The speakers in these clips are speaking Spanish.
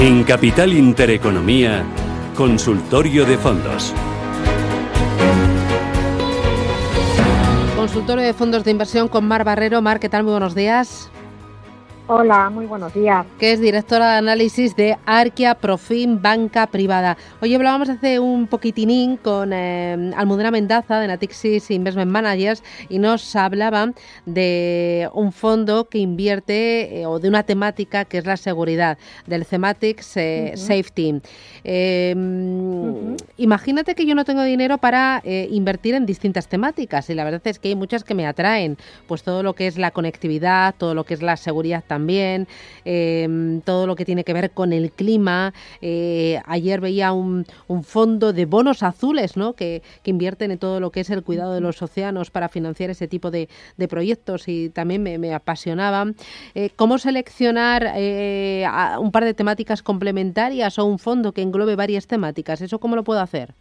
En Capital Intereconomía, Consultorio de Fondos. Consultorio de Fondos de Inversión con Mar Barrero. Mar, ¿qué tal? Muy buenos días. Hola, muy buenos días. Que es directora de análisis de Arquia Profim Banca Privada. Hoy hablábamos hace un poquitinín con eh, Almudena Mendaza de Natixis Investment Managers y nos hablaba de un fondo que invierte eh, o de una temática que es la seguridad, del Thematics eh, Safety. Em, imagínate que yo no tengo dinero para invertir en distintas temáticas y la verdad es que hay muchas que me atraen, pues todo lo que es la conectividad, todo lo que es la seguridad también también, em, todo lo que tiene que ver con el clima. Eh, ayer veía un, fondo de bonos azules ¿no? que, invierten en todo lo que es el cuidado de los océanos para financiar ese tipo de, proyectos y también me, me apasionaba. Eh, ¿Cómo seleccionar eh, un par de temáticas complementarias o un fondo que englobe varias temáticas? ¿Eso cómo lo puedo hacer?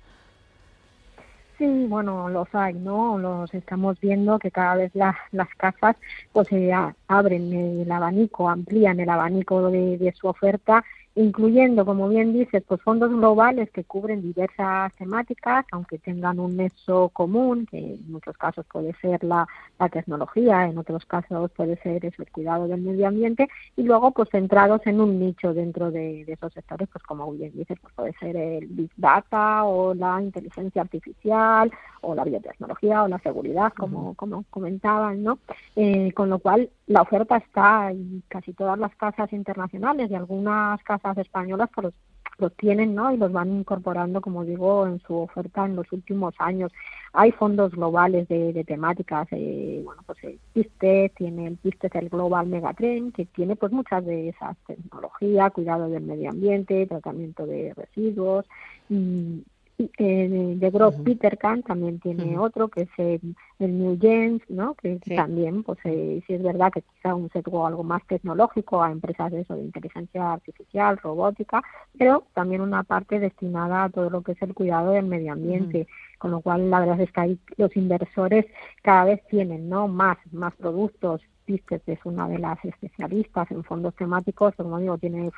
Sí, bueno, los hay, ¿no? Los estamos viendo que cada vez las, las casas pues se abren el abanico, amplían el abanico de, de su oferta incluyendo, como bien dices, pues fondos globales que cubren diversas temáticas, aunque tengan un nexo común, que en muchos casos puede ser la, la tecnología, en otros casos puede ser el cuidado del medio ambiente, y luego pues centrados en un nicho dentro de, esos sectores, pues como bien dices, pues puede ser el Big Data o la inteligencia artificial o la biotecnología o la seguridad, como, como comentaban, ¿no? Eh, con lo cual la oferta está y casi todas las casas internacionales y algunas casas españolas pues los, tienen ¿no? y los van incorporando, como digo, en su oferta en los últimos años. Hay fondos globales de, temáticas, eh, bueno, pues el PISTE, tiene el PISTE, el Global Megatrend, que tiene pues muchas de esas tecnologías, cuidado del medio ambiente, tratamiento de residuos, y, eh, de Gross Peter Kahn también tiene otro que es el, New Gens, ¿no? Que también, pues eh, sí es verdad que quizá un sesgo algo más tecnológico a empresas de eso, de inteligencia artificial, robótica, pero también una parte destinada a todo lo que es el cuidado del medio ambiente, con lo cual la verdad es que ahí los inversores cada vez tienen, ¿no? Más, más productos. Pistes es una de las especialistas en fondos temáticos, como digo, tiene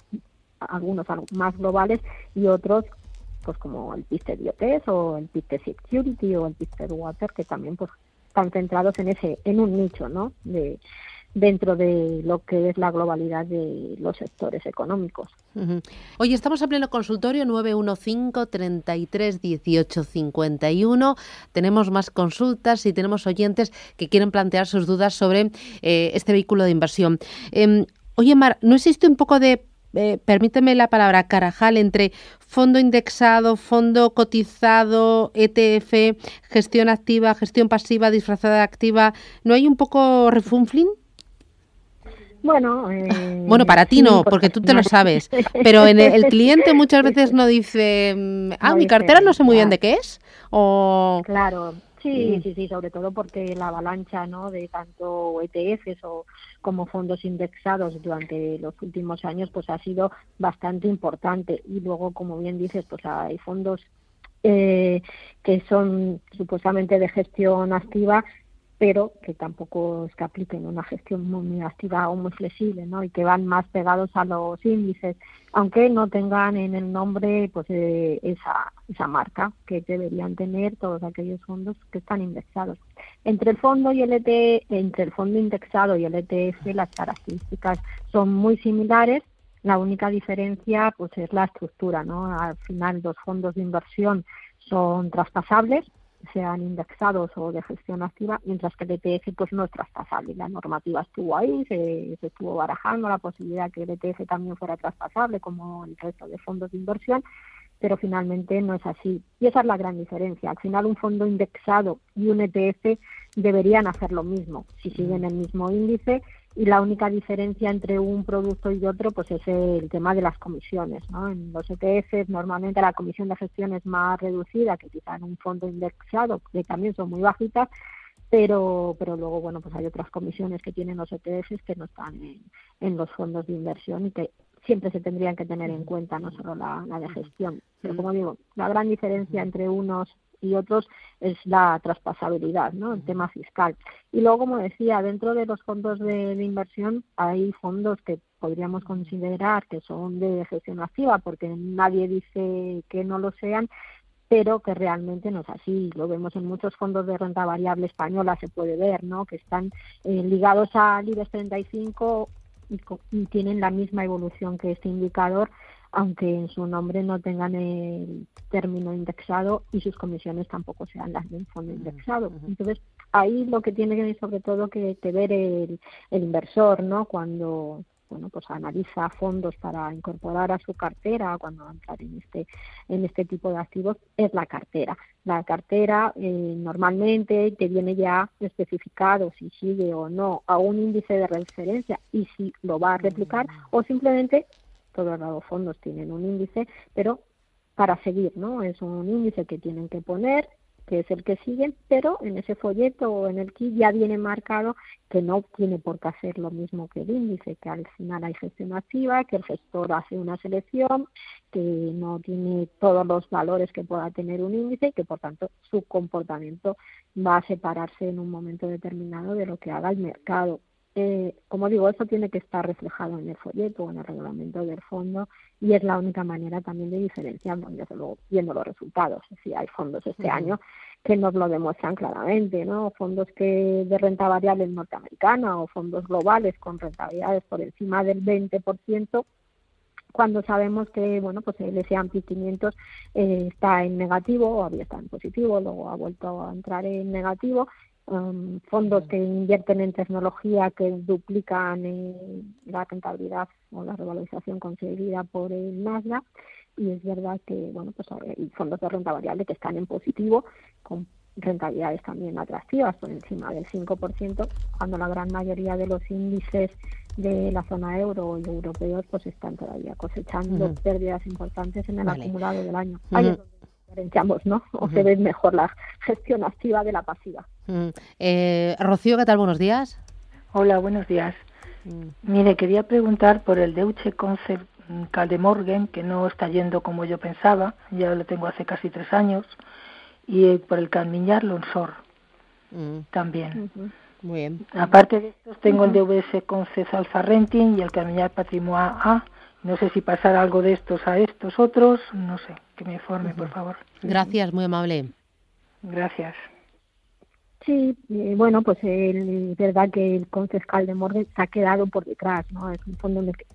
algunos más globales y otros pues como el Pisted IoT o el Pisted Security o el Pisted Water, que también pues están centrados en ese, en un nicho, ¿no? De, dentro de lo que es la globalidad de los sectores económicos. Hoy estamos a pleno consultorio 915 33 18 51. Tenemos más consultas y tenemos oyentes que quieren plantear sus dudas sobre eh, este vehículo de inversión. Eh, oye, Mar, ¿no existe un poco de eh, permíteme la palabra carajal entre fondo indexado, fondo cotizado, ETF, gestión activa, gestión pasiva, disfrazada activa. ¿No hay un poco refunfling? Bueno, eh, bueno, para ti no, porque tú te lo sabes. Pero en el, cliente muchas veces no dice, mm, ah, mi cartera no sé muy bien de qué es. O... Claro, Sí, sí, sí, sobre todo porque la avalancha ¿no? de tanto ETFs o como fondos indexados durante los últimos años pues ha sido bastante importante y luego como bien dices pues hay fondos eh, que son supuestamente de gestión activa pero que tampoco es que apliquen una gestión muy activa o muy flexible, ¿no? Y que van más pegados a los índices, aunque no tengan en el nombre pues eh, esa, esa marca que deberían tener todos aquellos fondos que están indexados. Entre el fondo y el ETF, entre el fondo indexado y el ETF las características son muy similares, la única diferencia pues es la estructura, ¿no? Al final los fondos de inversión son traspasables sean indexados o de gestión activa, mientras que el ETF pues no es traspasable. La normativa estuvo ahí, se, estuvo barajando la posibilidad que el ETF también fuera traspasable como el resto de fondos de inversión, pero finalmente no es así. Y esa es la gran diferencia. Al final un fondo indexado y un ETF deberían hacer lo mismo si siguen el mismo índice y la única diferencia entre un producto y otro pues es el tema de las comisiones ¿no? en los ETFs normalmente la comisión de gestión es más reducida que quizá en un fondo indexado que también son muy bajitas pero pero luego bueno pues hay otras comisiones que tienen los ETFs que no están en, los fondos de inversión y que siempre se tendrían que tener en cuenta no solo la, la de gestión. Pero como digo la gran diferencia entre unos y otros es la traspasabilidad, ¿no? El tema fiscal. Y luego, como decía, dentro de los fondos de, inversión hay fondos que podríamos considerar que son de gestión activa, porque nadie dice que no lo sean, pero que realmente no es así. Lo vemos en muchos fondos de renta variable española, se puede ver, ¿no? Que están eh, ligados al IBEX 35 y, y tienen la misma evolución que este indicador, aunque en su nombre no tengan el término indexado y sus comisiones tampoco sean las de un fondo indexado. Entonces, ahí lo que tiene sobre todo que, que ver el, el inversor, ¿no? Cuando bueno pues analiza fondos para incorporar a su cartera cuando va a entrar en este en este tipo de activos es la cartera la cartera eh, normalmente te viene ya especificado si sigue o no a un índice de referencia y si lo va a replicar o simplemente todos los fondos tienen un índice, pero para seguir, ¿no? Es un índice que tienen que poner, que es el que siguen, pero en ese folleto o en el kit ya viene marcado que no tiene por qué hacer lo mismo que el índice, que al final hay gestión activa, que el gestor hace una selección, que no tiene todos los valores que pueda tener un índice y que por tanto su comportamiento va a separarse en un momento determinado de lo que haga el mercado. Eh, como digo, eso tiene que estar reflejado en el folleto o en el reglamento del fondo y es la única manera también de diferenciarlo, desde luego, viendo los resultados. Si hay fondos este año que nos lo demuestran claramente, ¿no? Fondos que de renta variable norteamericana o fondos globales con rentabilidades por encima del 20%, cuando sabemos que bueno pues el S&P 500 eh, está en negativo o había estado en positivo luego ha vuelto a entrar en negativo Um, fondos que invierten en tecnología que duplican eh, la rentabilidad o la revalorización conseguida por el Nasdaq. Y es verdad que bueno pues hay fondos de renta variable que están en positivo con rentabilidades también atractivas por encima del 5% cuando la gran mayoría de los índices de la zona euro y europeos pues están todavía cosechando pérdidas importantes en el acumulado del año diferenciamos, ¿no? O se ve mejor la gestión activa de la pasiva. Eh, Rocío, ¿qué tal? Buenos días. Hola, buenos días. Mm. Mire, quería preguntar por el Deutsche Concept Caldemorgen, que no está yendo como yo pensaba, ya lo tengo hace casi tres años, y eh, por el Calmiñar Lonsor mm. también. Muy bien. Aparte de estos, tengo el DVS Concept Alfa Renting y el Calmiñar Patrimonio A no sé si pasar algo de estos a estos otros, no sé, que me informe, por favor. Gracias, muy amable. Gracias. Sí, eh, bueno, pues es verdad que el concescal de Morgan se ha quedado por detrás, ¿no? Es un fondo en el que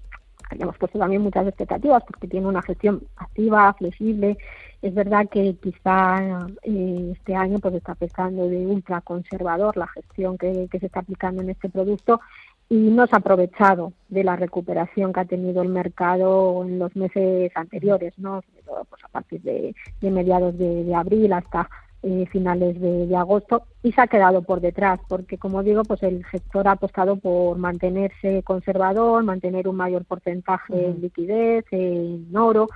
habíamos puesto también muchas expectativas porque tiene una gestión activa, flexible. Es verdad que quizá eh, este año pues está pesando de ultra conservador la gestión que, que se está aplicando en este producto y no se ha aprovechado de la recuperación que ha tenido el mercado en los meses anteriores, ¿no? pues a partir de, mediados de, abril hasta eh, finales de, agosto y se ha quedado por detrás porque como digo pues el sector ha apostado por mantenerse conservador mantener un mayor porcentaje en liquidez en oro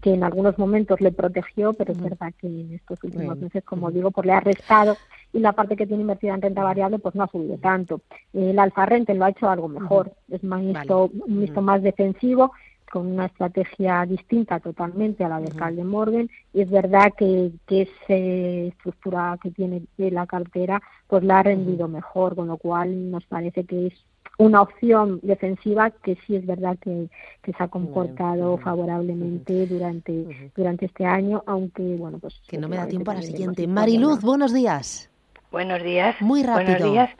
que en algunos momentos le protegió pero es verdad que en estos últimos meses como digo pues le ha restado y la parte que tiene invertida en renta variable pues no ha subido tanto. El alfa rente lo ha hecho algo mejor, es más un visto más defensivo con una estrategia distinta totalmente a la del uh de Morgan y es verdad que, que esa estructura que tiene la cartera pues la ha rendido mejor, con lo cual nos parece que es una opción defensiva que sí es verdad que, que se ha comportado favorablemente durante durante este año, aunque bueno pues que no me da tiempo a la siguiente. Mariluz, buenos días. Buenos días. Muy rápido. Buenos días.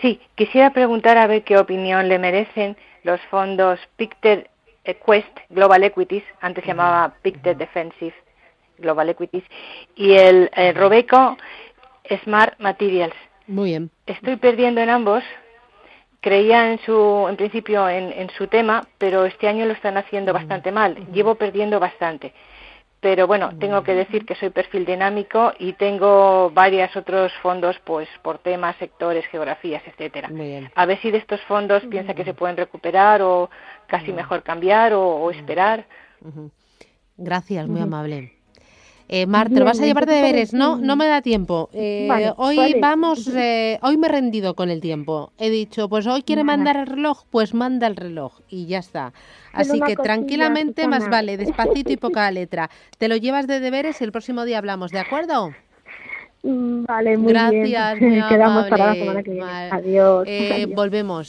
Sí, quisiera preguntar a ver qué opinión le merecen los fondos Pictet Quest Global Equities, antes se llamaba Pictet Defensive Global Equities, y el, Robeco Smart Materials. Muy bien. Estoy perdiendo en ambos. Creía en su, en principio en, en su tema, pero este año lo están haciendo bastante mal. Llevo perdiendo bastante. Pero bueno, tengo que decir que soy perfil dinámico y tengo varios otros fondos pues por temas, sectores, geografías, etcétera. A ver si de estos fondos piensa que se pueden recuperar o casi mejor cambiar o, esperar. Gracias, muy amable. Eh, Mar, te lo vas a llevar de deberes, ¿no? No me da tiempo. Eh, hoy vamos, eh, hoy me he rendido con el tiempo. He dicho, pues hoy quiere mandar el reloj, pues manda el reloj y ya está. Así que tranquilamente más vale, despacito y poca letra. Te lo llevas de deberes y el próximo día hablamos, ¿de acuerdo? Mm, vale, muy Gracias, bien. muy Quedamos para la amable. semana que viene. Vale. Adiós. Eh, Adiós. volvemos.